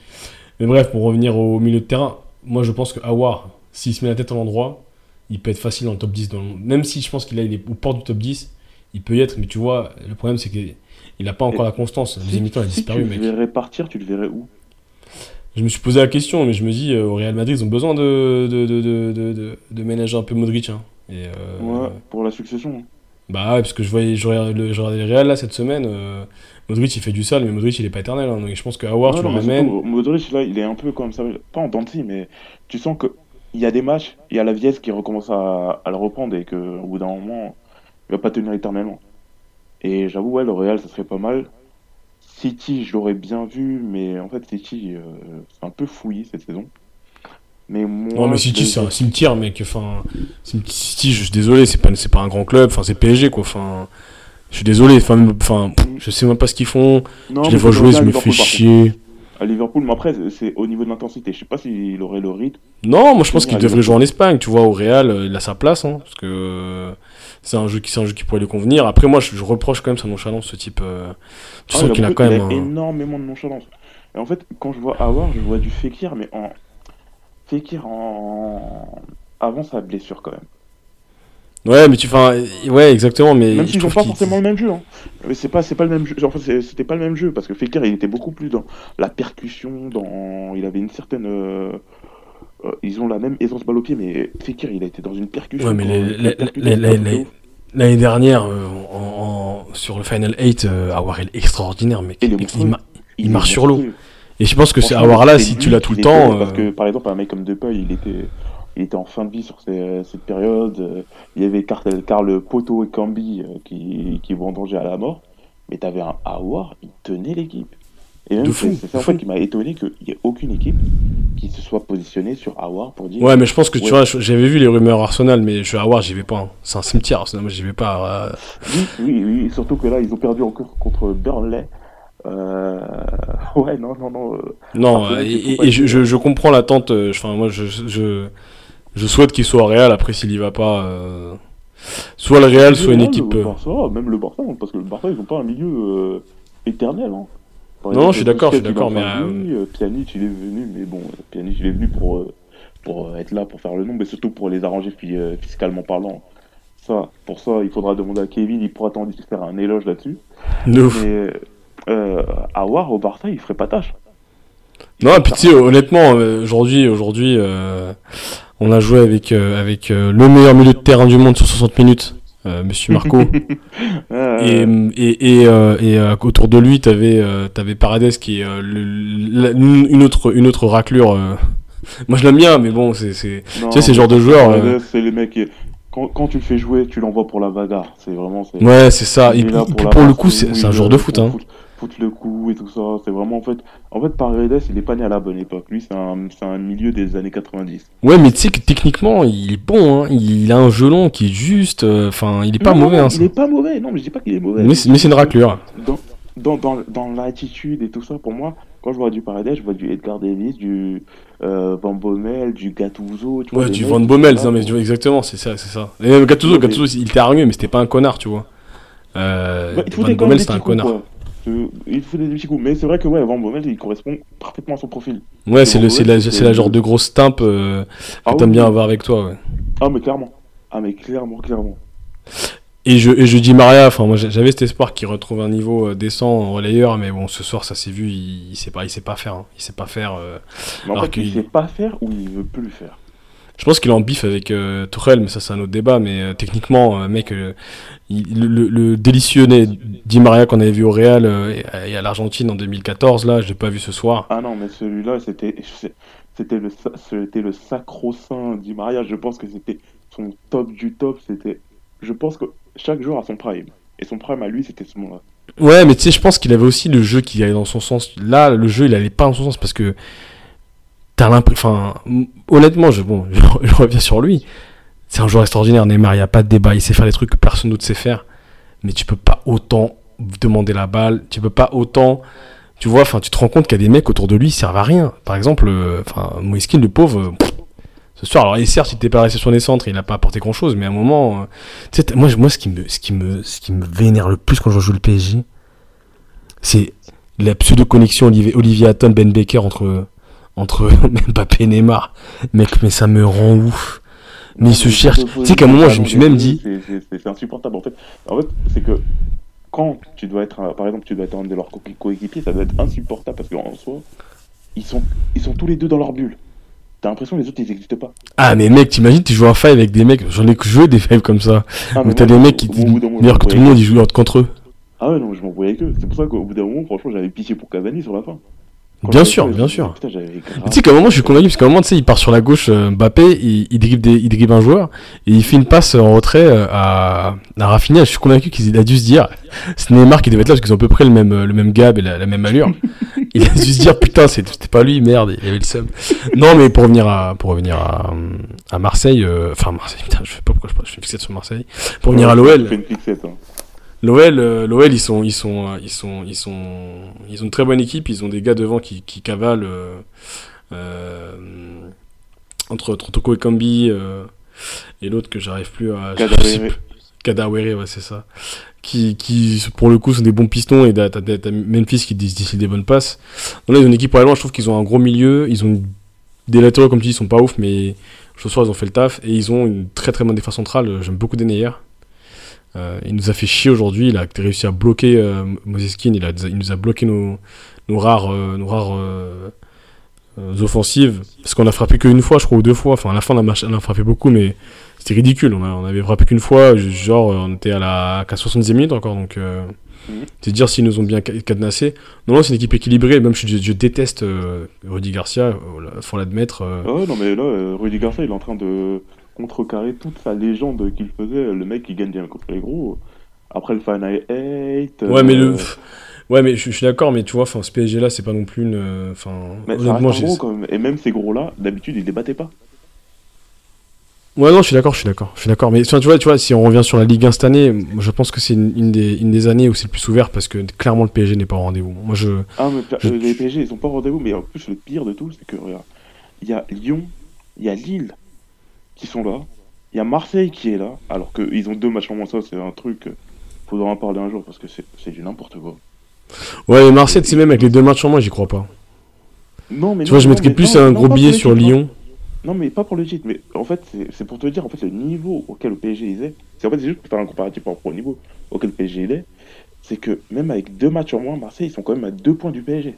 Speaker 6: Mais bref, pour revenir au milieu de terrain, moi, je pense que Awar, s'il se met la tête à l'endroit, il peut être facile dans le top 10. Dans le- Même si je pense qu'il est aux portes du top 10, il peut y être. Mais tu vois, le problème, c'est qu'il n'a pas encore
Speaker 5: Et
Speaker 6: la constance. Deuxième
Speaker 5: Si,
Speaker 6: mi-temps, il a
Speaker 5: si
Speaker 6: disparu,
Speaker 5: tu
Speaker 6: mec.
Speaker 5: le verrais partir, tu le verrais où?
Speaker 6: Je me suis posé la question, mais je me dis, euh, au Real Madrid, ils ont besoin de, de, de, de, de, de- de ménager un peu Modric. Hein. Et, euh,
Speaker 5: Ouais, pour la succession.
Speaker 6: Bah ouais, parce que je voyais, je regardais le, je regardais le Real là cette semaine. euh, Modric il fait du sale, mais Modric il est pas éternel. Hein, donc je pense que Howard,
Speaker 5: Ouais,
Speaker 6: tu le
Speaker 5: non, mais
Speaker 6: ramènes.
Speaker 5: surtout, Modric, là, il est un peu comme ça, pas en dents de scie, mais tu sens que il y a des matchs, il y a la vieille qui recommence à, à le reprendre et qu'au bout d'un moment, il va pas tenir éternellement. Et j'avoue, ouais, le Real, ça serait pas mal. City, je l'aurais bien vu, mais en fait, City, euh, c'est un peu fouillé cette saison. Mais moi,
Speaker 6: Non, mais City c'est un cimetière, mec. Enfin, City, je suis désolé, c'est pas, pas un grand club. Enfin, c'est PSG quoi. Enfin, je suis désolé. Enfin, enfin, je sais même pas ce qu'ils font.
Speaker 5: Non,
Speaker 6: je les vois jouer, je me fais chier.
Speaker 5: À Liverpool, mais après, c'est- au niveau de l'intensité. Je sais pas s'il aurait le rythme.
Speaker 6: Non, moi je pense qu'il devrait jouer en Espagne, tu vois, au Real, euh, il a sa place, hein, parce que c'est un jeu qui c'est un jeu qui pourrait lui convenir. Après moi je, je reproche quand même sa nonchalance, ce type. euh, tu
Speaker 5: Ah,
Speaker 6: sens
Speaker 5: il
Speaker 6: qu'il a quand
Speaker 5: il
Speaker 6: même. un-
Speaker 5: énormément de nonchalance. Et en fait, quand je vois Awar, je vois du Fekir, mais en. Fekir en. Avant sa blessure, quand même.
Speaker 6: Ouais, mais tu enfin, euh, ouais, exactement, mais
Speaker 5: Même s'ils n'ont pas forcément le même jeu. Hein. Mais c'est pas, c'est pas le même jeu. En fait, c'est- c'était pas le même jeu parce que Fekir, il était beaucoup plus dans la percussion, dans. Il avait une certaine. euh, euh, ils ont la même aisance balle au pied, mais Fekir, il a été dans une percussion.
Speaker 6: Ouais, mais les- les- les-. L'année dernière, euh, en, en- sur le Final 8, euh, Awar est extraordinaire,
Speaker 5: monstrueux.
Speaker 6: il, marche sur l'eau. Et je pense que c'est Awar là, si tu l'as tout le temps.
Speaker 5: Parce
Speaker 6: euh,
Speaker 5: que, par exemple, un mec comme Depay, il était, il était en fin de vie sur ces- cette période. euh, Il y avait Carl, Carl Poto et Cambi euh, qui, qui vont en danger à la mort. Mais t'avais un Awar, il tenait l'équipe. Et même, c'est ça en fait qui m'a étonné qu'il n'y ait aucune équipe qui se soit positionnée sur Awar pour dire.
Speaker 6: Ouais, mais je pense que tu vois, j'avais vu les rumeurs Arsenal, mais je avoir, j'y vais pas. hein. C'est un cimetière, Arsenal, moi j'y vais pas. euh.
Speaker 5: Oui, oui, oui, surtout que là, ils ont perdu encore contre Burnley. Euh... Ouais, non, non, non. euh,
Speaker 6: Non, et, je, je, je comprends l'attente. euh, Enfin, moi, je, je, je souhaite qu'il soit au Real. Après, s'il y va pas, euh, soit le Real, soit une équipe.
Speaker 5: Barça, même le Barça, parce que le Barça, ils n'ont pas un milieu euh, éternel. Hein. Par
Speaker 6: Non,
Speaker 5: exemple,
Speaker 6: je suis d'accord, je suis d'accord, mais,
Speaker 5: Pjanic, il est venu, mais bon, Pjanic, il est venu pour, pour être là, pour faire le nom, mais surtout pour les arranger puis, fiscalement parlant. Ça, pour ça, il faudra demander à Kevin, il pourra t'en faire un éloge là-dessus. Mais euh, Awar au Barça, il ferait pas tâche.
Speaker 6: Non, et puis tu sais, honnêtement, euh, aujourd'hui, aujourd'hui, euh, on a joué avec, euh, avec euh, le meilleur milieu de terrain du monde sur 60 minutes, Monsieur Marco. Et, et, et, et autour de lui, t'avais t'avais Paredes qui est le- la- une autre une autre raclure. Moi, je l'aime bien, mais bon, c'est tu sais, c'est le genre de joueur.
Speaker 5: C'est les mecs qui... Quand, quand tu le fais jouer, tu l'envoies pour la bagarre. C'est vraiment...
Speaker 6: Ouais, c'est ça. Et puis, pour le coup, c'est un joueur de foot. Hein.
Speaker 5: Foutre, foutre le coup et tout ça. C'est vraiment en fait. En fait, Paredes, il est pas né à la bonne époque. Lui, c'est un, un milieu des années 90.
Speaker 6: Ouais, mais tu sais que techniquement, il est bon. Hein. Il a un gelon qui est juste. euh, Enfin, il est pas
Speaker 5: Non,
Speaker 6: mauvais.
Speaker 5: non,
Speaker 6: Hein,
Speaker 5: il est pas mauvais. Non, mais je dis pas qu'il est mauvais.
Speaker 6: mais c'est une raclure.
Speaker 5: Dans, dans, dans, dans l'attitude et tout ça, pour moi, quand je vois du Paredes, je vois du Edgar Davis, du euh, Van Bommel, du Gattuso. Tu vois,
Speaker 6: Ouais, du Van Bommel, non mais
Speaker 5: pour-
Speaker 6: tu vois, exactement, c'est ça, c'est ça. Et même Gattuso,
Speaker 5: mais-
Speaker 6: il était hargneux, mais c'était pas un connard, tu vois. Euh,
Speaker 5: Bah,
Speaker 6: Van Bommel, c'était un connard.
Speaker 5: quoi. Il faut des petits coups. Mais c'est vrai que ouais, Van Bommel, il correspond parfaitement à son profil.
Speaker 6: Ouais, c'est la, la genre de grosse timpe euh, que
Speaker 5: Ah
Speaker 6: t'aimes
Speaker 5: oui,
Speaker 6: bien
Speaker 5: oui.
Speaker 6: avoir avec toi, ouais.
Speaker 5: Ah, mais clairement. Ah, mais clairement, clairement.
Speaker 6: Et je, et je dis Maria, enfin moi j'avais cet espoir qu'il retrouve un niveau euh, décent en relayeur, mais bon ce soir ça s'est vu, il, il sait pas, il sait pas faire, hein. il sait pas faire. euh.
Speaker 5: Mais en
Speaker 6: Alors
Speaker 5: fait, il sait pas faire ou il veut plus le faire.
Speaker 6: Je pense qu'il est en bif avec euh, Tuchel, mais ça c'est un autre débat. Mais euh, techniquement, euh, mec, euh, il- le, le- délicieux Di Maria qu'on avait vu au Real et à- l'Argentine en 2014, là, je l'ai pas vu ce soir.
Speaker 5: Ah non, mais celui-là, c'était c'était le, c'était le sacro-saint du mariage. Je pense que c'était son top du top. C'était, Je pense que chaque joueur a son prime. Et son prime à lui, c'était ce moment-là.
Speaker 6: Ouais, mais tu sais, je pense qu'il avait aussi le jeu qui allait dans son sens. Là, le jeu, il allait pas dans son sens parce que t'as l'impression. Honnêtement, je, bon, je, reviens sur lui. C'est un joueur extraordinaire, Neymar. Il n'y a pas de débat. Il sait faire des trucs que personne d'autre sait faire. Mais tu peux pas autant demander la balle. Tu peux pas autant. Tu vois, enfin, tu te rends compte qu'il y a des mecs autour de lui qui servent à rien. Par exemple, euh, enfin, Moiskin, le pauvre. euh, ce soir, alors, et certes, il était pas resté sur les centres, il n'a pas apporté grand chose, mais à un moment, euh, tu sais, moi, moi, ce qui me, ce qui me, ce qui me vénère le plus quand je joue le PSG, c'est la pseudo-connexion Olivier, Olivier Hatton, Ben Baker entre, entre Mbappé et Neymar. Mec, mais ça me rend ouf. Mais il se cherche. Tu sais qu'à un moment, je me suis même dit.
Speaker 5: C'est- insupportable. En fait, en fait c'est que quand tu dois être, un- par exemple, tu dois être un de leurs co- coéquipiers, ça doit être insupportable parce qu'en soi, ils sont, ils sont tous les deux dans leur bulle. T'as l'impression que les autres, ils n'existent pas.
Speaker 6: Ah, mais mec, t'imagines, tu joues un five avec des mecs. J'en ai joué des fives comme ça.
Speaker 5: Ah,
Speaker 6: Où t'as des mecs qui disent que tout le monde, ils jouent contre eux.
Speaker 5: Ah ouais, non, je m'embrouillais avec eux. C'est pour ça qu'au bout d'un moment, franchement, j'avais pitié pour Cavani sur la fin.
Speaker 6: Bien sûr, bien sûr. Tu sais qu'à un moment, je suis convaincu, parce qu'à un moment, tu sais, il part sur la gauche, euh, Mbappé, il, il, dribble des, il dribble un joueur, et il fait une passe en retrait euh, à, à Rafinha. Je suis convaincu qu'il a dû se dire, c'est Neymar qui devait être là, parce qu'ils ont à peu près le même, euh, le même gab et la, la même allure. il a dû se dire, putain, c'était pas lui, merde, il avait le seum. Non, mais pour revenir à, pour revenir à, à Marseille, euh, enfin, Marseille, putain, je sais pas pourquoi je, je suis fixé sur Marseille. Pour revenir à l'OL,
Speaker 5: fais une fixette. hein.
Speaker 6: L'OL, euh, l'OL, ils sont, ils sont, euh, ils sont, ils sont, ils ont une très bonne équipe. Ils ont des gars devant qui, qui cavalent euh, euh, entre, entre Toko et Kambi euh, et l'autre que j'arrive plus à.
Speaker 5: Kadawere.
Speaker 6: ouais, c'est ça. Qui, qui, pour le coup, sont des bons pistons et t'as, Memphis qui dé- décide des bonnes passes. Donc là, ils ont une équipe réellement. Je trouve qu'ils ont un gros milieu. Ils ont des latéraux, comme tu dis, ils sont pas ouf, mais ce soir, ils ont fait le taf et ils ont une très très bonne défense centrale. J'aime beaucoup Denayer. Euh, il nous a fait chier aujourd'hui. Il a réussi à bloquer euh, Moseskin. Il, a, il nous a bloqué nos, nos rares, euh, nos rares euh, offensives. Parce qu'on a frappé qu'une fois, je crois, ou deux fois. Enfin, à la fin, on a, on a frappé beaucoup, mais c'était ridicule. On, a, on avait frappé qu'une fois. Genre, on était à la qu'à 70e minute encore. Donc,
Speaker 5: Mhm.
Speaker 6: c'est dire s'ils nous ont bien ca- cadenassé. Non, non, c'est une équipe équilibrée. Même je, je déteste euh, Rudy Garcia. Il faut l'admettre. euh.
Speaker 5: Ah ouais, non, mais là, Rudy Garcia, il est en train de contrecarrer toute sa légende qu'il faisait. Le mec qui gagne bien contre les gros. Après le fan hate.
Speaker 6: Ouais, mais le.
Speaker 5: euh,
Speaker 6: Ouais, mais je, je suis d'accord, mais tu vois, ce PSG là, c'est pas non plus une. euh, Enfin, honnêtement, j'ai-
Speaker 5: gros quand même. Et même ces gros-là, d'habitude, ils les battaient pas.
Speaker 6: Ouais, non, je suis d'accord, je suis d'accord, je suis d'accord. Mais tu vois, tu vois, si on revient sur la Ligue 1 cette année, moi, je pense que c'est une, une des, une des années où c'est le plus ouvert parce que clairement le PSG n'est pas au rendez-vous. Moi, je.
Speaker 5: Ah, mais
Speaker 6: Je-
Speaker 5: euh, les PSG, ils sont pas au rendez-vous, mais en plus, le pire de tout, c'est que, regarde, il y a Lyon, il y a Lille qui sont là, il y a Marseille qui est là, alors qu'ils ont deux matchs en moins, ça, c'est un truc, euh, faudra en parler un jour, parce que c'est c'est du n'importe quoi.
Speaker 6: Ouais, mais Marseille, tu sais, même avec les deux matchs en moins, j'y crois pas.
Speaker 5: Non, mais
Speaker 6: Tu
Speaker 5: non,
Speaker 6: vois, je
Speaker 5: non,
Speaker 6: mettrais plus
Speaker 5: non,
Speaker 6: un
Speaker 5: non,
Speaker 6: gros billet
Speaker 5: le
Speaker 6: sur
Speaker 5: titre, non.
Speaker 6: Lyon.
Speaker 5: Non, mais pas pour le titre, mais en fait, c'est- c'est pour te dire, en fait, le niveau auquel le PSG il est, c'est en fait, c'est juste pour faire un comparatif par rapport au niveau auquel le PSG il est, c'est que même avec deux matchs en moins, Marseille, ils sont quand même à deux points du PSG.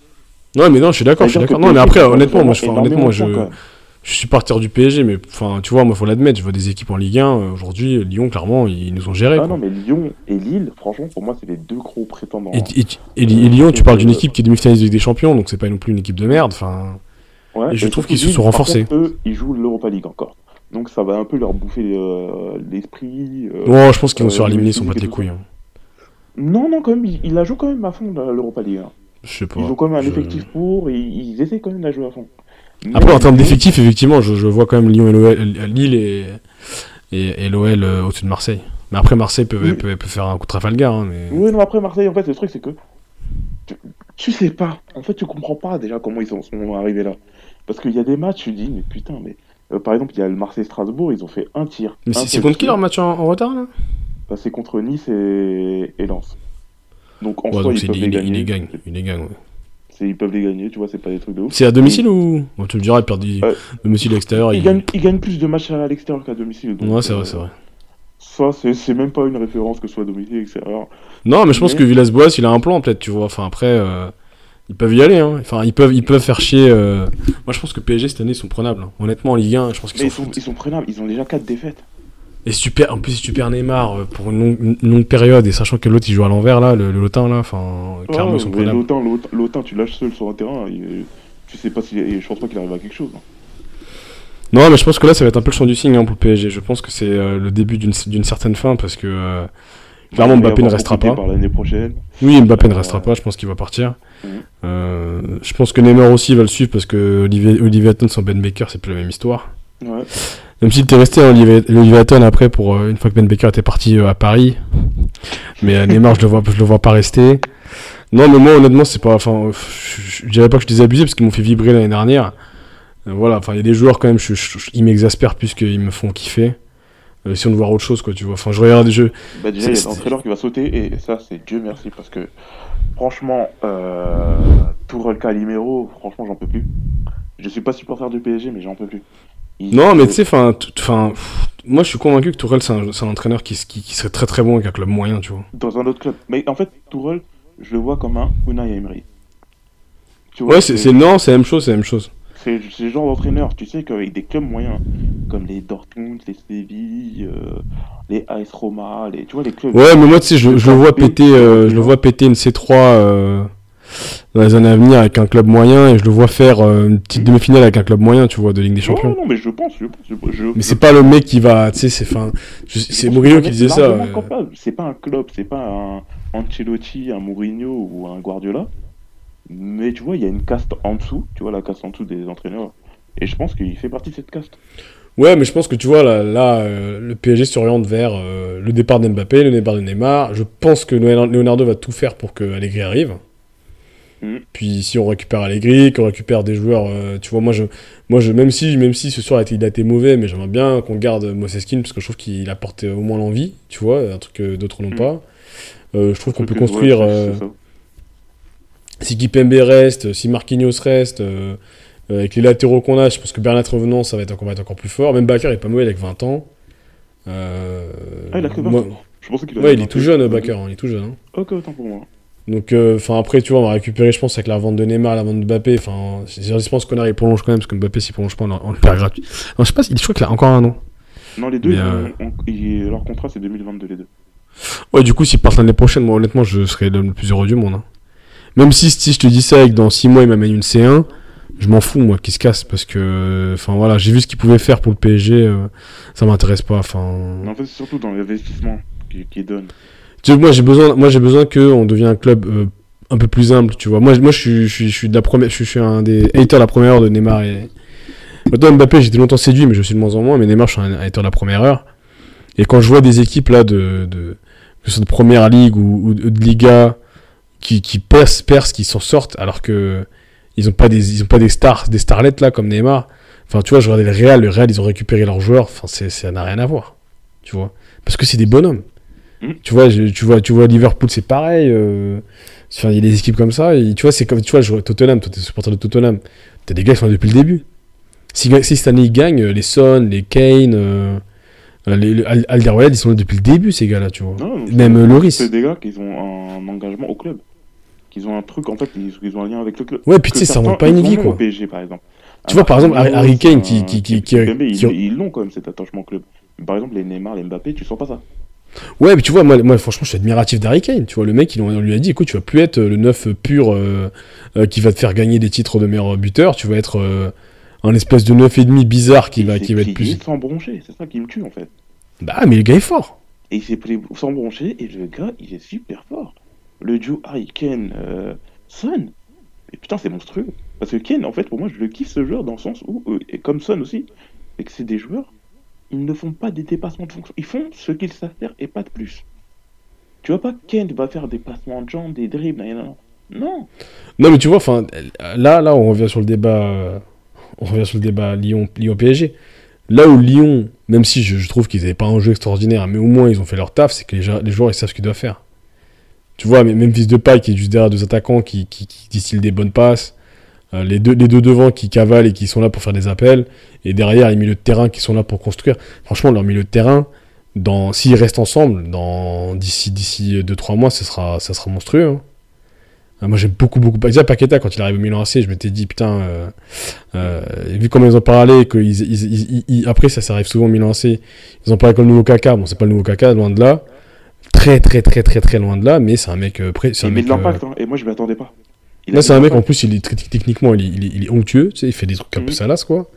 Speaker 6: Ouais, mais non, je suis d'accord, je suis d'accord. Non, mais après, honnêtement, moi, je, honnêtement, moi, je, je suis partir du PSG, mais enfin, tu vois, moi, faut l'admettre, je vois des équipes en Ligue 1. euh, Aujourd'hui, Lyon, clairement, ils nous ont gérés.
Speaker 5: Ah
Speaker 6: quoi.
Speaker 5: non, mais Lyon et Lille, franchement, pour moi, c'est les deux gros prétendants.
Speaker 6: Et, et- et- et Lyon, tu parles d'une équipe qui est demi-finaliste de Ligue des Champions, donc c'est pas non plus une équipe de merde. Enfin,
Speaker 5: Ouais,
Speaker 6: et je trouve qu'ils se sont renforcés.
Speaker 5: contre, eux, ils jouent l'Europa League encore. Donc ça va un peu leur bouffer euh, l'esprit. euh.
Speaker 6: je pense qu'ils vont se
Speaker 5: euh,
Speaker 6: faire éliminer, ils sont pas les couilles. hein.
Speaker 5: Non, non, quand même, ils, ils la jouent quand même à fond, l'Europa League. hein.
Speaker 6: Je sais pas.
Speaker 5: Ils ont quand même un
Speaker 6: Je-
Speaker 5: effectif pour, et ils essaient quand même de la jouer à fond.
Speaker 6: Après, en termes d'effectifs, effectivement, je, je vois quand même Lyon et l'OL, Lille et, et, et l'OL euh, au-dessus de Marseille. Mais après, Marseille peut,
Speaker 5: Oui.
Speaker 6: peut, peut faire un coup de Trafalgar. Hein, mais...
Speaker 5: Oui, non, après Marseille, en fait, le truc, c'est que tu, tu sais pas. En fait, tu comprends pas déjà comment ils sont, sont arrivés là. Parce qu'il y a des matchs, tu dis, mais putain, mais. euh, par exemple, il y a le Marseille-Strasbourg, ils ont fait un tir.
Speaker 6: Mais c'est contre qui leur match en, en retard là?
Speaker 5: Bah, C'est contre Nice et, et Lens. Donc en
Speaker 6: Ouais,
Speaker 5: soi,
Speaker 6: donc
Speaker 5: ils peuvent les gagner.
Speaker 6: les gagne. Il les gagne, ouais.
Speaker 5: Ils peuvent les gagner, tu vois, c'est pas des trucs de ouf.
Speaker 6: C'est à domicile ou bon, Tu me diras, ils perdent du-
Speaker 5: Ouais.
Speaker 6: domicile à l'extérieur.
Speaker 5: Ils,
Speaker 6: ils-
Speaker 5: gagnent, ils gagnent plus de matchs à l'extérieur qu'à domicile. donc,
Speaker 6: Ouais, c'est
Speaker 5: euh,
Speaker 6: vrai, c'est vrai.
Speaker 5: Ça, c'est même pas une référence que ce soit domicile extérieur.
Speaker 6: Non, mais je pense
Speaker 5: Mais-
Speaker 6: que Villas-Boas, il a un plan peut-être, tu vois. Enfin, après, euh, ils peuvent y aller. Hein. Enfin, ils peuvent, ils peuvent faire chier. euh, Moi, je pense que PSG cette année, ils sont prenables. hein. Honnêtement, en Ligue 1, je pense qu'ils
Speaker 5: Mais
Speaker 6: sont,
Speaker 5: ils sont, ils sont prenables, ils ont déjà 4 défaites.
Speaker 6: Et si tu perds, en plus, si tu perds Neymar euh, pour une longue, une longue période et sachant que l'autre il joue à l'envers là, le, le Lotin là, enfin, clairement
Speaker 5: Ouais,
Speaker 6: ils sont
Speaker 5: mais l'Otan- l'Otan, tu lâches seul sur un terrain, il- tu sais pas si. et Je pense pas qu'il arrive à quelque chose. hein.
Speaker 6: Non, mais je pense que là ça va être un peu le champ du signe hein, pour le PSG. Je pense que c'est euh, le début d'une d'une certaine fin parce que euh, clairement Mbappé ne restera pas.
Speaker 5: Par l'année prochaine.
Speaker 6: Oui, Mbappé ne
Speaker 5: Euh,
Speaker 6: restera pas, je pense qu'il va partir. Je pense que Neymar aussi va le suivre parce que Olivier, Olivier Hatton sans Ben Baker, c'est plus la même histoire.
Speaker 5: Ouais.
Speaker 6: Même s'il était resté, hein, Olivier, Olivier Hatton, après, pour, euh, une fois que Ben Baker était parti euh, à Paris. Mais euh, Neymar, je le vois, je le vois pas rester. Non, mais moi, honnêtement, c'est pas. Enfin, je, je dirais pas que je suis désabusé parce qu'ils m'ont fait vibrer l'année dernière. Voilà, enfin, il y a des joueurs quand même, je, je- je- ils m'exaspèrent plus qu'ils me font kiffer. Euh, si on de voir autre chose, quoi, tu vois. Enfin, je regarde des jeux.
Speaker 5: Bah déjà, il y a l'entraîneur qui va sauter, et ça, c'est Dieu merci, parce que franchement, euh, Tourelle Calimero, franchement, j'en peux plus. Je suis pas supporter du PSG, mais j'en peux plus.
Speaker 6: Non, mais tu sais, enfin, moi, je suis convaincu que Tourelle, c'est un, un entraîneur qui, qui, qui serait très très bon avec un club moyen, tu vois.
Speaker 5: Dans un autre club. Mais en fait, Tourelle, je le vois comme un Unai Emery. Tu vois,
Speaker 6: Ouais, c'est non, c'est la même chose, c'est la même chose.
Speaker 5: C'est le genre d'entraîneur, tu sais qu'avec des clubs moyens, comme les Dortmund, les Séville, euh, les AS Roma, les, tu vois, les clubs.
Speaker 6: Ouais, mais moi, tu sais, je, je le vois péter, euh, je le vois péter une C3 euh, dans les années à venir avec un club moyen et je le vois faire euh, une petite demi-finale avec un club moyen, tu vois, de Ligue des Champions.
Speaker 5: non, mais je pense, je pense. je- je-
Speaker 6: Mais c'est pas le mec qui va, tu sais, c'est fin. C'est Mourinho qui disait ça. euh.
Speaker 5: C'est pas un club, c'est pas un Ancelotti, un Mourinho ou un Guardiola. Mais tu vois, il y a une caste en dessous, tu vois, la caste en dessous des entraîneurs. Et je pense qu'il fait partie de cette caste.
Speaker 6: Ouais, mais je pense que tu vois, là, là euh, le PSG s'oriente vers euh, le départ d'Mbappé, le départ de Neymar. Je pense que Leonardo Leonardo va tout faire pour que Allegri arrive.
Speaker 5: Mhm.
Speaker 6: Puis si on récupère Allegri, qu'on récupère des joueurs, euh, tu vois, moi, je, moi je, même, si, même si ce soir a été, il a été mauvais, mais j'aimerais bien qu'on garde Moseskin parce que je trouve qu'il apporte au moins l'envie, tu vois, un truc que d'autres n'ont
Speaker 5: Mhm.
Speaker 6: pas. Euh, je trouve qu'on peut construire, euh, si Kipembe reste, si Marquinhos reste, avec les latéraux qu'on a, je pense que Bernat revenant, ça va être encore, va être encore plus fort. Même Bakker est pas mauvais avec 20 ans.
Speaker 5: Ah, il a que 20
Speaker 6: moi-
Speaker 5: ans. Je pensais qu'il
Speaker 6: Ouais, il est
Speaker 5: 20
Speaker 6: tout jeune, Bakker, hein, il est tout jeune. hein.
Speaker 5: Ok, autant pour moi.
Speaker 6: Donc, euh, enfin après, tu vois, on va récupérer, je pense, avec la vente de Neymar, la vente de Mbappé. Enfin, je pense qu'on il prolonge quand même, parce que Mbappé, s'il prolonge pas, on, on le perd gratuit. Non, je sais pas, je crois qu'il a encore un an.
Speaker 5: Non, les deux,
Speaker 6: euh,
Speaker 5: leur contrat, c'est 2022, les deux.
Speaker 6: Ouais, du coup, s'il part l'année prochaine, moi, honnêtement, je serais le le plus heureux du monde. hein. Même si, si je te dis ça et que dans 6 mois, il m'amène une C1, je m'en fous, moi, qu'il se casse. Parce que, enfin, voilà, j'ai vu ce qu'il pouvait faire pour le PSG, euh, ça m'intéresse pas. Enfin.
Speaker 5: En fait, c'est surtout dans l'investissement qu'ils qui donnent.
Speaker 6: Moi j'ai besoin, moi j'ai besoin que on devienne un club euh, un peu plus humble, tu vois. Moi, moi je, suis, je, suis, de la première, je suis, un des haters de la première heure de Neymar et. Autant Mbappé, j'étais longtemps séduit, mais je suis de moins en moins. Mais Neymar, je suis un hater de la première heure. Et quand je vois des équipes là de, de de première ligue ou, de Liga qui, qui percent, qui s'en sortent, alors que ils ont pas des, ils ont pas des stars, des starlettes là comme Neymar. Enfin, tu vois, je regardais le Real, le Real, ils ont récupéré leurs joueurs. Enfin, ça n'a rien à voir, tu vois, parce que c'est des bonhommes.
Speaker 5: Mm.
Speaker 6: Tu vois, je- tu vois, tu vois, Liverpool, c'est pareil. euh, Enfin, il y a des équipes comme ça. Et tu vois, c'est comme, tu vois, je Tottenham. Toi, t'es supporter de Tottenham. T'as des gars qui sont là depuis le début. Si, si cette année ils gagnent, les Son, les Kane, euh, les, les Alderweireld, ils sont là depuis le début, ces gars-là, tu vois.
Speaker 5: Non,
Speaker 6: Même euh, Loris.
Speaker 5: C'est des gars qui ont un engagement au club. Qu'ils ont un truc, en fait, ils, ils ont un lien avec le club.
Speaker 6: Ouais, puis tu sais, ça remonte pas une vie, quoi.
Speaker 5: Au PSG, par exemple.
Speaker 6: Tu vois, par exemple, Harry- Kane qui- qui- qui-
Speaker 5: un-
Speaker 6: qui-
Speaker 5: Kimpembe,
Speaker 6: qui-
Speaker 5: Ils ils l'ont quand même cet attachement au club. Par exemple, les Neymar, les Mbappé, tu sens pas ça.
Speaker 6: Ouais, mais tu vois, moi, moi franchement, je suis admiratif d'Harry Kane. Tu vois, le mec, il, on lui a dit, écoute, tu vas plus être le neuf pur euh, euh, qui va te faire gagner des titres de meilleur buteur. Tu vas être euh, un espèce de neuf et demi bizarre qui
Speaker 5: Il
Speaker 6: va, qui va être plus.
Speaker 5: sans broncher, c'est ça qui me tue, en fait.
Speaker 6: Bah, mais le gars est fort.
Speaker 5: Et il s'est plié sans broncher, et le gars, il est super fort. Le duo Harry Kane, euh, Son. Et putain, c'est monstrueux. Parce que Kane, en fait, pour moi, je le kiffe ce joueur dans le sens où, euh, et comme Son aussi, c'est que c'est des joueurs, ils ne font pas des dépassements de fonction. Ils font ce qu'ils savent faire et pas de plus. Tu vois pas Kane va faire des passements de jambes, des dribbles, non, non, non. Non.
Speaker 6: Mais tu vois, enfin, là, là, on revient sur le débat, on revient sur le débat Lyon, Lyon PSG. Là où Lyon, même si je, trouve qu'ils n'avaient pas un jeu extraordinaire, mais au moins ils ont fait leur taf, c'est que les, joueurs ils savent ce qu'ils doivent faire. Tu vois, même fils de paille qui est juste derrière deux attaquants qui, qui, qui des bonnes passes, euh, les, deux, les deux devant qui cavalent et qui sont là pour faire des appels, et derrière les milieux de terrain qui sont là pour construire. Franchement, leur milieu de terrain, dans, s'ils restent ensemble, dans, d'ici, d'ici 2-3 mois, ça sera, ça sera monstrueux. hein. Ah, Moi j'aime beaucoup, beaucoup. Déjà Paqueta, quand il arrive au Milan AC, je m'étais dit, putain, euh, euh, vu comment ils en parlaient, que ils, ils- ils- ils- après ça, ça arrive souvent au Milan AC, ils en parlaient comme le nouveau Kaka. Bon, c'est pas le nouveau Kaka, loin de là. Très, très, très, très, très loin de là, mais c'est un mec. euh, c'est un
Speaker 5: Il met de
Speaker 6: euh,
Speaker 5: l'impact, hein, et moi, je m'y attendais pas.
Speaker 6: Là, c'est un mec, en plus, il est très, techniquement, il est, il est- il est onctueux, tu sais, il fait des trucs un peu
Speaker 5: Mhm.
Speaker 6: salaces, quoi.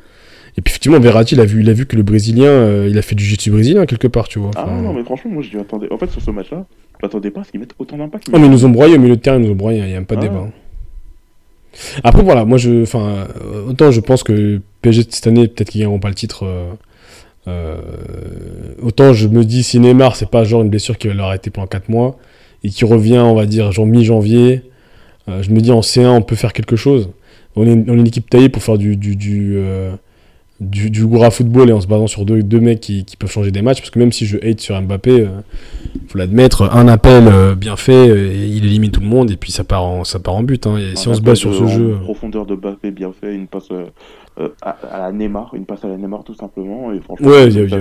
Speaker 6: Et puis, effectivement, Verratti, il a vu, il a vu que le Brésilien, euh, il a fait du jiu-jitsu brésilien quelque part, tu vois.
Speaker 5: Ah non, mais franchement, moi, je m'y attendais. En fait, sur ce match-là, je m'attendais pas à ce qu'ils mettent autant d'impact.
Speaker 6: Non, mais ils nous ont broyé au milieu de terrain, ils nous ont broyé, il n'y a même pas de
Speaker 5: Ah.
Speaker 6: débat. Après, voilà, moi, je, enfin, euh, autant je pense que PSG cette année, peut-être qu'ils gagneront pas le titre. euh, euh, autant je me dis, si Neymar, c'est pas genre une blessure qui va leur arrêter pendant 4 mois et qui revient, on va dire, genre mi-janvier, euh, je me dis en C1, on peut faire quelque chose. On est, on est une équipe taillée pour faire du, du, du, euh, du, du Goura football et en se basant sur deux, deux mecs qui, qui peuvent changer des matchs. Parce que même si je hate sur Mbappé, euh, faut l'admettre, un appel euh, bien fait, et il élimine tout le monde et puis ça part en, ça part en but. hein. Et si on se base sur ce
Speaker 5: de-
Speaker 6: jeu.
Speaker 5: en Profondeur de Mbappé bien fait, une passe euh, à, à la Neymar, une passe à la Neymar tout simplement. Et franchement,
Speaker 6: Ouais,
Speaker 5: ça,
Speaker 6: y a-
Speaker 5: peut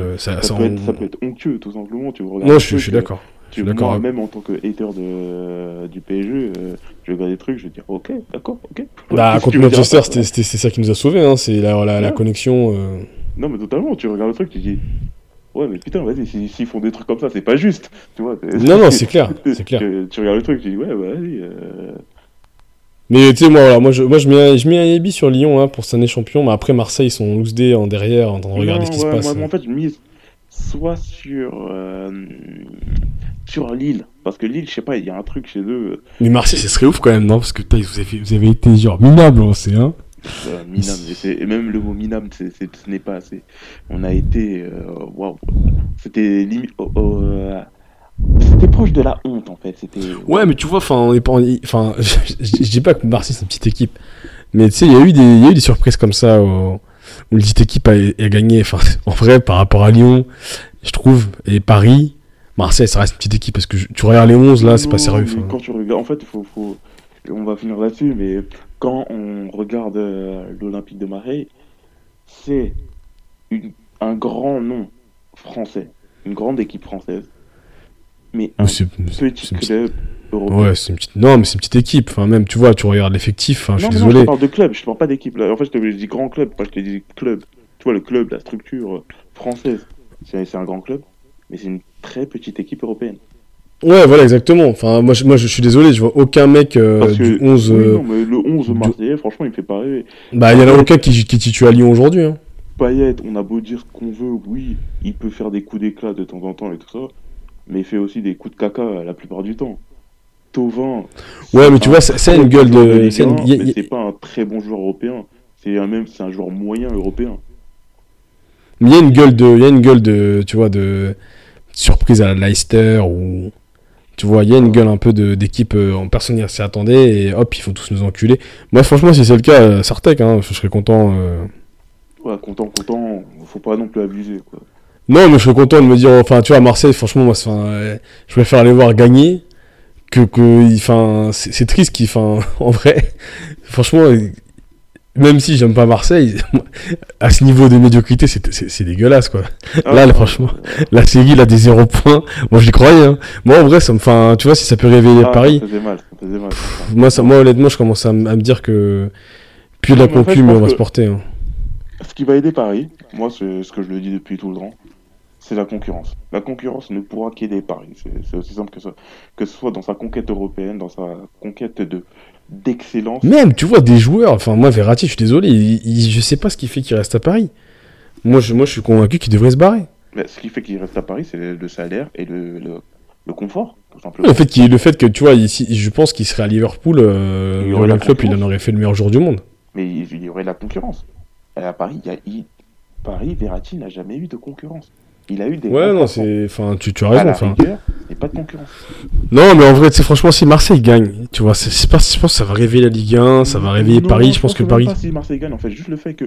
Speaker 6: en-
Speaker 5: être, ça peut être onctueux tout simplement. Tu regardes
Speaker 6: Non, je suis,
Speaker 5: truc,
Speaker 6: je suis d'accord.
Speaker 5: Moi, même en tant que hater de, du PSG, euh, je regarde des trucs, je vais dire ok, d'accord, ok.
Speaker 6: Bah, contre Manchester, c'est ça qui nous a sauvés. Hein. C'est la, la, la connexion. euh.
Speaker 5: Non, mais totalement, tu regardes le truc, tu dis ouais, mais putain, vas-y, s'ils font des trucs comme ça, c'est pas juste. Tu vois,
Speaker 6: Non, non, c'est clair. C'est clair.
Speaker 5: Tu, tu regardes le truc, tu dis ouais, bah, vas-y. euh,
Speaker 6: Mais tu sais, moi, voilà, moi, je, moi, je mets, un- je mets un Ebi sur Lyon hein, pour cette année champion. Mais après, Marseille, ils sont loose en derrière, en train de regarder
Speaker 5: Non,
Speaker 6: ce qui
Speaker 5: ouais,
Speaker 6: se passe.
Speaker 5: Moi, en fait, je mise soit sur, euh, sur Lille. Parce que Lille, je sais pas, il y a un truc chez eux.
Speaker 6: Mais Marseille, ce serait ouf quand même, non? Parce que putain, vous avez, vous avez été genre minable en C1.
Speaker 5: euh, minable, et, même le mot minable, c'est, c'est- ce n'est pas assez. On a été. euh, Waouh. C'était limite. oh, oh, euh, c'était proche de la honte, en fait. C'était.
Speaker 6: Ouais, mais tu vois, enfin, on est pas. en- Enfin, je, je- je dis pas que Marseille c'est une petite équipe, mais tu sais, il y a eu des, il y a eu des surprises comme ça où, où une petite équipe a, a gagné. Enfin, en vrai, par rapport à Lyon, je trouve, et Paris, Marseille, ça reste une petite équipe parce que je- tu regardes les 11 là, c'est pas sérieux.
Speaker 5: Quand tu regardes, en fait, faut, faut- on va finir là-dessus, mais quand on regarde euh, l'Olympique de Marseille, c'est une- un grand nom français, une grande équipe française, mais un petit club européen.
Speaker 6: Ouais, c'est une petite. Non, mais c'est une petite équipe. Enfin, même, tu vois, tu regardes l'effectif. Je suis
Speaker 5: mais non, je
Speaker 6: désolé.
Speaker 5: parle de club, je parle pas d'équipe. En fait, je te dis grand club, pas je te dis club. Tu vois, le club, la structure euh, française, c'est un grand club, mais c'est une très petite équipe européenne.
Speaker 6: Ouais, voilà, exactement. Enfin, moi, je, moi, je suis désolé, je vois aucun mec euh, du 11.
Speaker 5: oui,
Speaker 6: euh,
Speaker 5: non, mais le 11
Speaker 6: du-
Speaker 5: marseillais, franchement, il me fait pas rêver.
Speaker 6: Bah, il y en a aucun qui, qui titule à Lyon aujourd'hui. Hein.
Speaker 5: Payet, on a beau dire ce qu'on veut, oui, il peut faire des coups d'éclat de temps en temps et tout ça, mais il fait aussi des coups de caca la plupart du temps. Tovin.
Speaker 6: Ouais, mais tu vois, c'est- une gueule de-
Speaker 5: Ligue
Speaker 6: c'est une-
Speaker 5: 1,
Speaker 6: y a-
Speaker 5: mais
Speaker 6: y a-
Speaker 5: c'est pas un très bon joueur européen. C'est un même, c'est un joueur moyen européen.
Speaker 6: Mais il y a une gueule de, il y a une gueule de, tu vois, de surprise à Leicester ou, tu vois, il y a une gueule un peu d'équipe euh, en personne n'y s'y attendait et hop, ils font tous nous enculer. Moi, franchement, si c'est le cas, euh, Sartek, hein, je serais content. euh.
Speaker 5: Ouais, content, content. Faut pas non plus abuser, quoi.
Speaker 6: Non, mais je serais content de me dire, enfin, tu vois, à Marseille, franchement, moi, euh, je préfère aller voir gagner que, que, enfin, c'est triste qu'il, enfin, en vrai, franchement, même si j'aime pas Marseille, à ce niveau de médiocrité, c'est- dégueulasse, quoi. Là,
Speaker 5: Ah,
Speaker 6: franchement, La série, là, des 0 points, moi, j'y croyais, hein. Moi, en vrai, ça me, enfin, tu vois, si ça peut réveiller
Speaker 5: ah,
Speaker 6: Paris,
Speaker 5: Ça faisait mal, ça mal.
Speaker 6: moi, ça, moi, honnêtement, je commence à, me dire que, plus de la concu, mais on va se porter, hein.
Speaker 5: Ce qui va aider Paris, moi, c'est ce que je le dis depuis tout le temps, c'est la concurrence. La concurrence ne pourra qu'aider Paris. C'est c'est aussi simple que ça. Que ce soit dans sa conquête européenne, dans sa conquête de d'excellence.
Speaker 6: Même, tu vois, des joueurs, enfin, moi, Verratti, je suis désolé, il- il- je sais pas ce qui fait qu'il reste à Paris. Moi, je, moi, je suis convaincu qu'il devrait se barrer.
Speaker 5: Mais ce qui fait qu'il reste à Paris, c'est le, le salaire et le, le, le confort, tout simplement.
Speaker 6: Le fait, le fait que, tu vois, ici, je pense qu'il serait à Liverpool, euh,
Speaker 5: Il la
Speaker 6: Klopp, il en aurait fait le meilleur jour du monde.
Speaker 5: Mais il, y aurait de la concurrence. À Paris, il y a, il- Paris, Verratti n'a jamais eu de concurrence. Il a eu des.
Speaker 6: Ouais, non, c'est, enfin, tu, tu as raison, enfin.
Speaker 5: et pas de concurrence.
Speaker 6: Non, mais en vrai, sais, franchement, si Marseille gagne, tu vois, c'est, c'est pas, je pense que ça va réveiller la Ligue 1, ça va réveiller
Speaker 5: Non,
Speaker 6: Paris, je pense que Paris.
Speaker 5: Pas si Marseille gagne, en fait, juste le fait que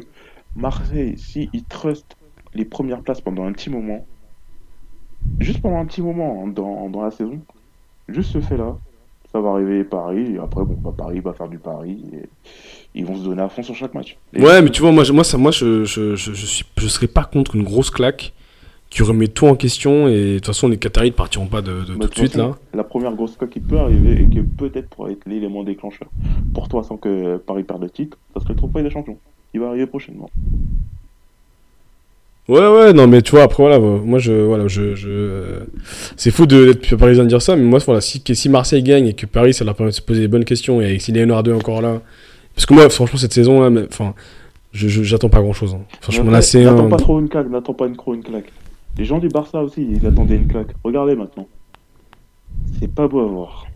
Speaker 5: Marseille, si il trust les premières places pendant un petit moment, juste pendant un petit moment hein, dans, dans la saison, juste ce fait-là, ça va réveiller Paris. Et après, bon, bah, Paris va faire du Paris et ils vont se donner à fond sur chaque match. Et-
Speaker 6: Ouais, mais tu vois, moi, je, moi, ça, moi je, je, je, je, suis, je serais pas contre une grosse claque qui remet tout en question et de toute façon, les Qataris ne partiront pas de, de-
Speaker 5: Bah,
Speaker 6: tout de suite
Speaker 5: façon,
Speaker 6: là.
Speaker 5: La première grosse coque qui peut arriver et qui peut-être pourrait être l'élément déclencheur pour toi sans que Paris perde le titre, ça serait le trophée des champions. Il va arriver prochainement.
Speaker 6: Ouais, ouais, non, mais tu vois, après, voilà, moi, je, voilà, je, je, c'est fou de- d'être parisien de dire ça, mais moi, voilà, si, si Marseille gagne et que Paris, ça leur permet de se poser des bonnes questions et si Leonardo est encore là, parce que moi, franchement, cette saison là, mais- enfin, je, je- j'attends pas grand chose. Franchement, là, c'est
Speaker 5: N'attends pas trop une claque, n'attends pas une, une claque. Les gens du Barça aussi, ils attendaient une claque. Regardez maintenant. C'est pas beau à voir.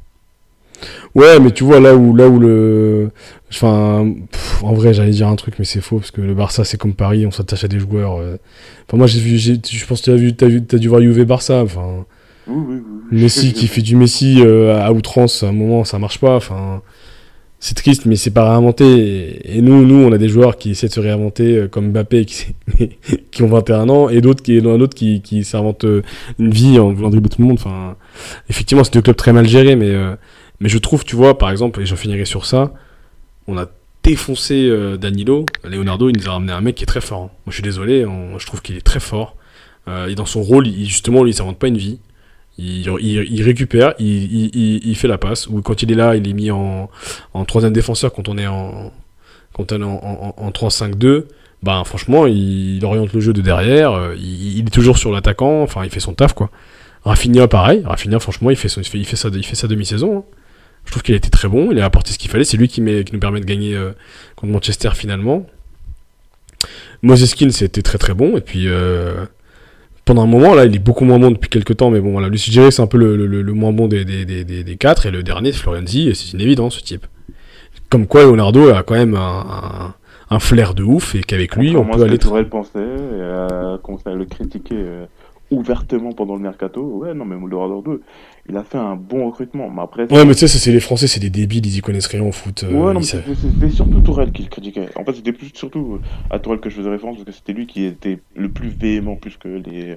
Speaker 6: Ouais, mais tu vois, là où, là où le. Enfin, pff, en vrai, j'allais dire un truc, mais c'est faux, parce que le Barça, c'est comme Paris, on s'attache à des joueurs. euh. Enfin, moi, j'ai vu, je pense que tu as vu, t'as vu, t'as dû voir Juve Barça. Enfin,
Speaker 5: Oui, oui, oui. oui.
Speaker 6: Messi qui fait du Messi euh, à outrance, à un moment, ça marche pas. Enfin, c'est triste, mais c'est pas réinventé. Et, nous, nous, on a des joueurs qui essaient de se réinventer, euh, comme Mbappé, qui, qui ont 21 ans, et d'autres qui, un autre qui, qui s'invente euh, une vie en voulant dribbler tout le monde. Enfin, effectivement, c'est deux clubs très mal gérés, mais, euh, mais je trouve, tu vois, par exemple, et j'en finirai sur ça, on a défoncé Danilo. Leonardo, il nous a ramené un mec qui est très fort. hein. Moi, je suis désolé, je trouve qu'il est très fort. Euh, et dans son rôle, il, justement, lui, il s'invente pas une vie. Il, il- il récupère, il, il- fait la passe. Ou quand il est là, il est mis en, en troisième défenseur quand on est en, quand on est en, en- en 3-5-2. Ben, franchement, il, oriente le jeu de derrière. euh, Il, est toujours sur l'attaquant. Enfin, il fait son taf, quoi. Rafinha, pareil. Rafinha, franchement, il fait, son- il fait, il fait sa, il fait sa demi-saison. hein. Je trouve qu'il a été très bon. Il a apporté ce qu'il fallait. C'est lui qui, met- qui nous permet de gagner euh, contre Manchester finalement. Moses Kean, c'était très très bon. Et puis, euh, pendant un moment, là, il est beaucoup moins bon depuis quelques temps. Mais bon, voilà, dirais que c'est un peu le, le- le moins bon des, des, des, des- quatre. Et le dernier, c'est Florenzi. Et c'est une évidence, ce type. Comme quoi, Leonardo a quand même un, un- un flair de ouf. Et qu'avec lui, on peut aller. très-
Speaker 5: Tourelle pensait, et euh, à le critiquer euh, ouvertement pendant le mercato. Ouais, non, mais Leonardo 2, il a fait un bon recrutement. Mais après,
Speaker 6: Ouais, mais tu sais, c'est les Français, c'est des débiles. Ils y connaissent rien au foot. euh,
Speaker 5: Ouais, non, c'était surtout Tourelle qui le critiquait. En fait, c'était plus surtout à Tourelle que je faisais référence parce que c'était lui qui était le plus véhément, plus que les,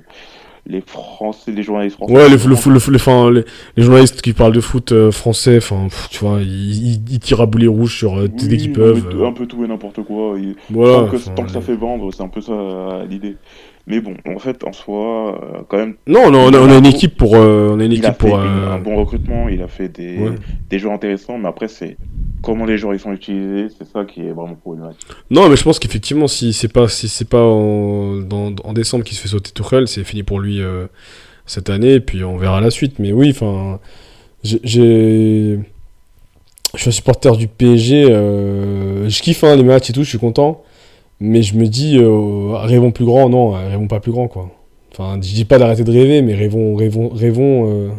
Speaker 5: les Français, les journalistes français.
Speaker 6: Ouais, les, le, le, le- enfin, les, les journalistes qui parlent de foot euh, français, enfin, tu vois, ils, ils, ils tirent à boulet rouge sur euh,
Speaker 5: Oui,
Speaker 6: dès qu'ils peuvent.
Speaker 5: peu-
Speaker 6: euh,
Speaker 5: Un peu tout et n'importe quoi. Il-
Speaker 6: voilà.
Speaker 5: tant, que, tant que ça fait vendre, c'est un peu ça euh, l'idée. Mais bon, en fait, en soi, euh, quand même,
Speaker 6: Non, non, on a, on a une équipe pour, euh, on a une
Speaker 5: il a
Speaker 6: équipe
Speaker 5: fait
Speaker 6: pour.
Speaker 5: une-
Speaker 6: euh,
Speaker 5: un bon recrutement, il a fait des,
Speaker 6: ouais.
Speaker 5: des joueurs intéressants, mais après, c'est comment les joueurs ils sont utilisés, c'est ça qui est vraiment problématique.
Speaker 6: Non, mais je pense qu'effectivement, si c'est pas, si c'est pas en, dans- en décembre qu'il se fait sauter Tuchel, c'est fini pour lui cette année, et puis on verra la suite. Mais oui, enfin, j'ai- je suis un supporter du PSG. je kiffe hein, les matchs et tout, je suis content. Mais je me dis, euh, rêvons plus grand, non, rêvons pas plus grand, quoi. Enfin, je dis pas d'arrêter de rêver, mais rêvons, rêvons, rêvons, euh,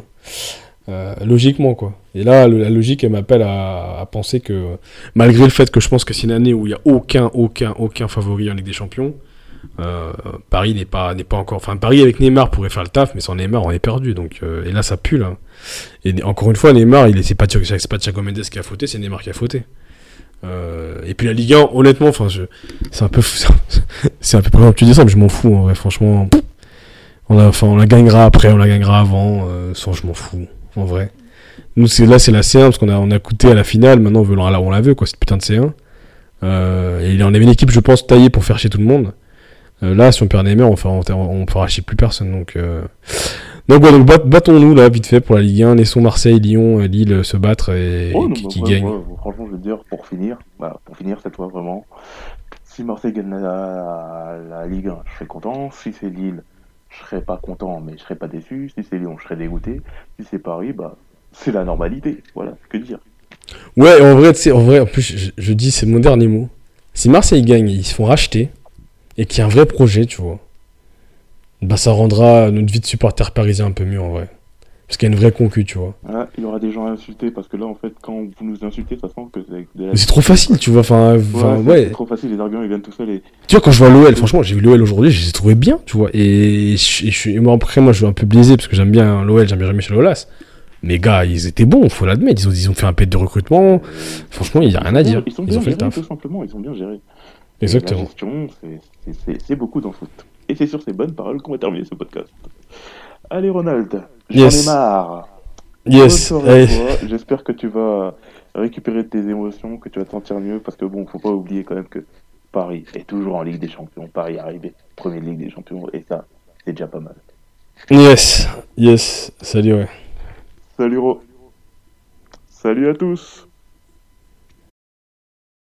Speaker 6: Euh, logiquement, quoi. Et là, la logique, elle m'appelle à, penser que, malgré le fait que je pense que c'est une année où il n'y a aucun, aucun, aucun favori en Ligue des Champions, Paris n'est pas, pas encore. Enfin, Paris avec Neymar pourrait faire le taf, mais sans Neymar, on est perdu. Donc, et là, ça pue, là. Et encore une fois, Neymar, il est, c'est pas, pas Thiago Mendes qui a fauté, c'est Neymar qui a fauté. Euh, et puis la Ligue 1, honnêtement, enfin, c'est un peu, fou- c'est un peu tu dis ça, mais je m'en fous, en vrai, franchement. On la, gagnera après, on la gagnera avant, euh, sans, je m'en fous, en vrai. Nous, là, c'est la C1 parce qu'on a, on a coûté à la finale. Maintenant, on veut, on la veut, quoi, cette putain de C1. Euh, et on avait une équipe, je pense, taillée pour faire chier tout le monde. Euh, là, si on perd Neymar, on on, on fera chier plus personne. Donc. Donc, ouais, donc bat- battons-nous là, vite fait pour la Ligue 1. Laissons Marseille, Lyon, et Lille se battre et,
Speaker 5: Oh, non,
Speaker 6: qui,
Speaker 5: bah,
Speaker 6: qui
Speaker 5: ouais,
Speaker 6: gagne.
Speaker 5: ouais, franchement, je veux dire, pour finir, voilà, pour finir cette fois vraiment, si Marseille gagne la, la Ligue 1, je serais content. Si c'est Lille, je serais pas content, mais je serais pas déçu. Si c'est Lyon, je serais dégoûté. Si c'est Paris, bah, c'est la normalité. Voilà, que dire.
Speaker 6: Ouais, en vrai, en vrai, en plus, je, je dis, c'est mon dernier mot. Si Marseille gagne, ils se font racheter et qu'il y a un vrai projet, tu vois, bah ça rendra notre vie de supporter parisien un peu mieux en vrai. Parce qu'il y a une vraie concu, tu vois.
Speaker 5: Ah, il y aura des gens à insulter parce que là, en fait, quand vous nous insultez, ça sent que c'est de la-
Speaker 6: Mais c'est trop facile, tu vois. Enfin,
Speaker 5: Ouais, c'est-
Speaker 6: ouais.
Speaker 5: c'est trop facile, les arguments ils viennent tout seuls. Et...
Speaker 6: Tu vois, quand je vois l'OL, franchement, j'ai vu l'OL aujourd'hui, je les ai trouvés bien, tu vois. Et je, je et moi, après, moi, je suis un peu biaisé parce que j'aime bien l'OL, j'aime bien Michel Aulas. Mais gars, ils étaient bons, faut l'admettre. Ils ont, ils ont fait un pet de recrutement. Franchement, il n'y a rien à dire.
Speaker 5: Ils sont
Speaker 6: Ils
Speaker 5: bien
Speaker 6: ont fait le
Speaker 5: gérés,
Speaker 6: taf.
Speaker 5: tout simplement. Ils sont bien gérés.
Speaker 6: Exactement.
Speaker 5: C'est beaucoup dans le foot. Et c'est sur ces bonnes paroles qu'on va terminer ce podcast. Allez, Ronald, j'en
Speaker 6: Yes.
Speaker 5: ai marre.
Speaker 6: Yes.
Speaker 5: J'espère que tu vas récupérer tes émotions, que tu vas te sentir mieux, parce que bon, faut pas oublier quand même que Paris est toujours en Ligue des Champions. Paris est arrivé premier Ligue des Champions, et ça, c'est déjà pas mal.
Speaker 6: Yes. Yes. Salut, ouais.
Speaker 5: Salut Ro. Salut à tous.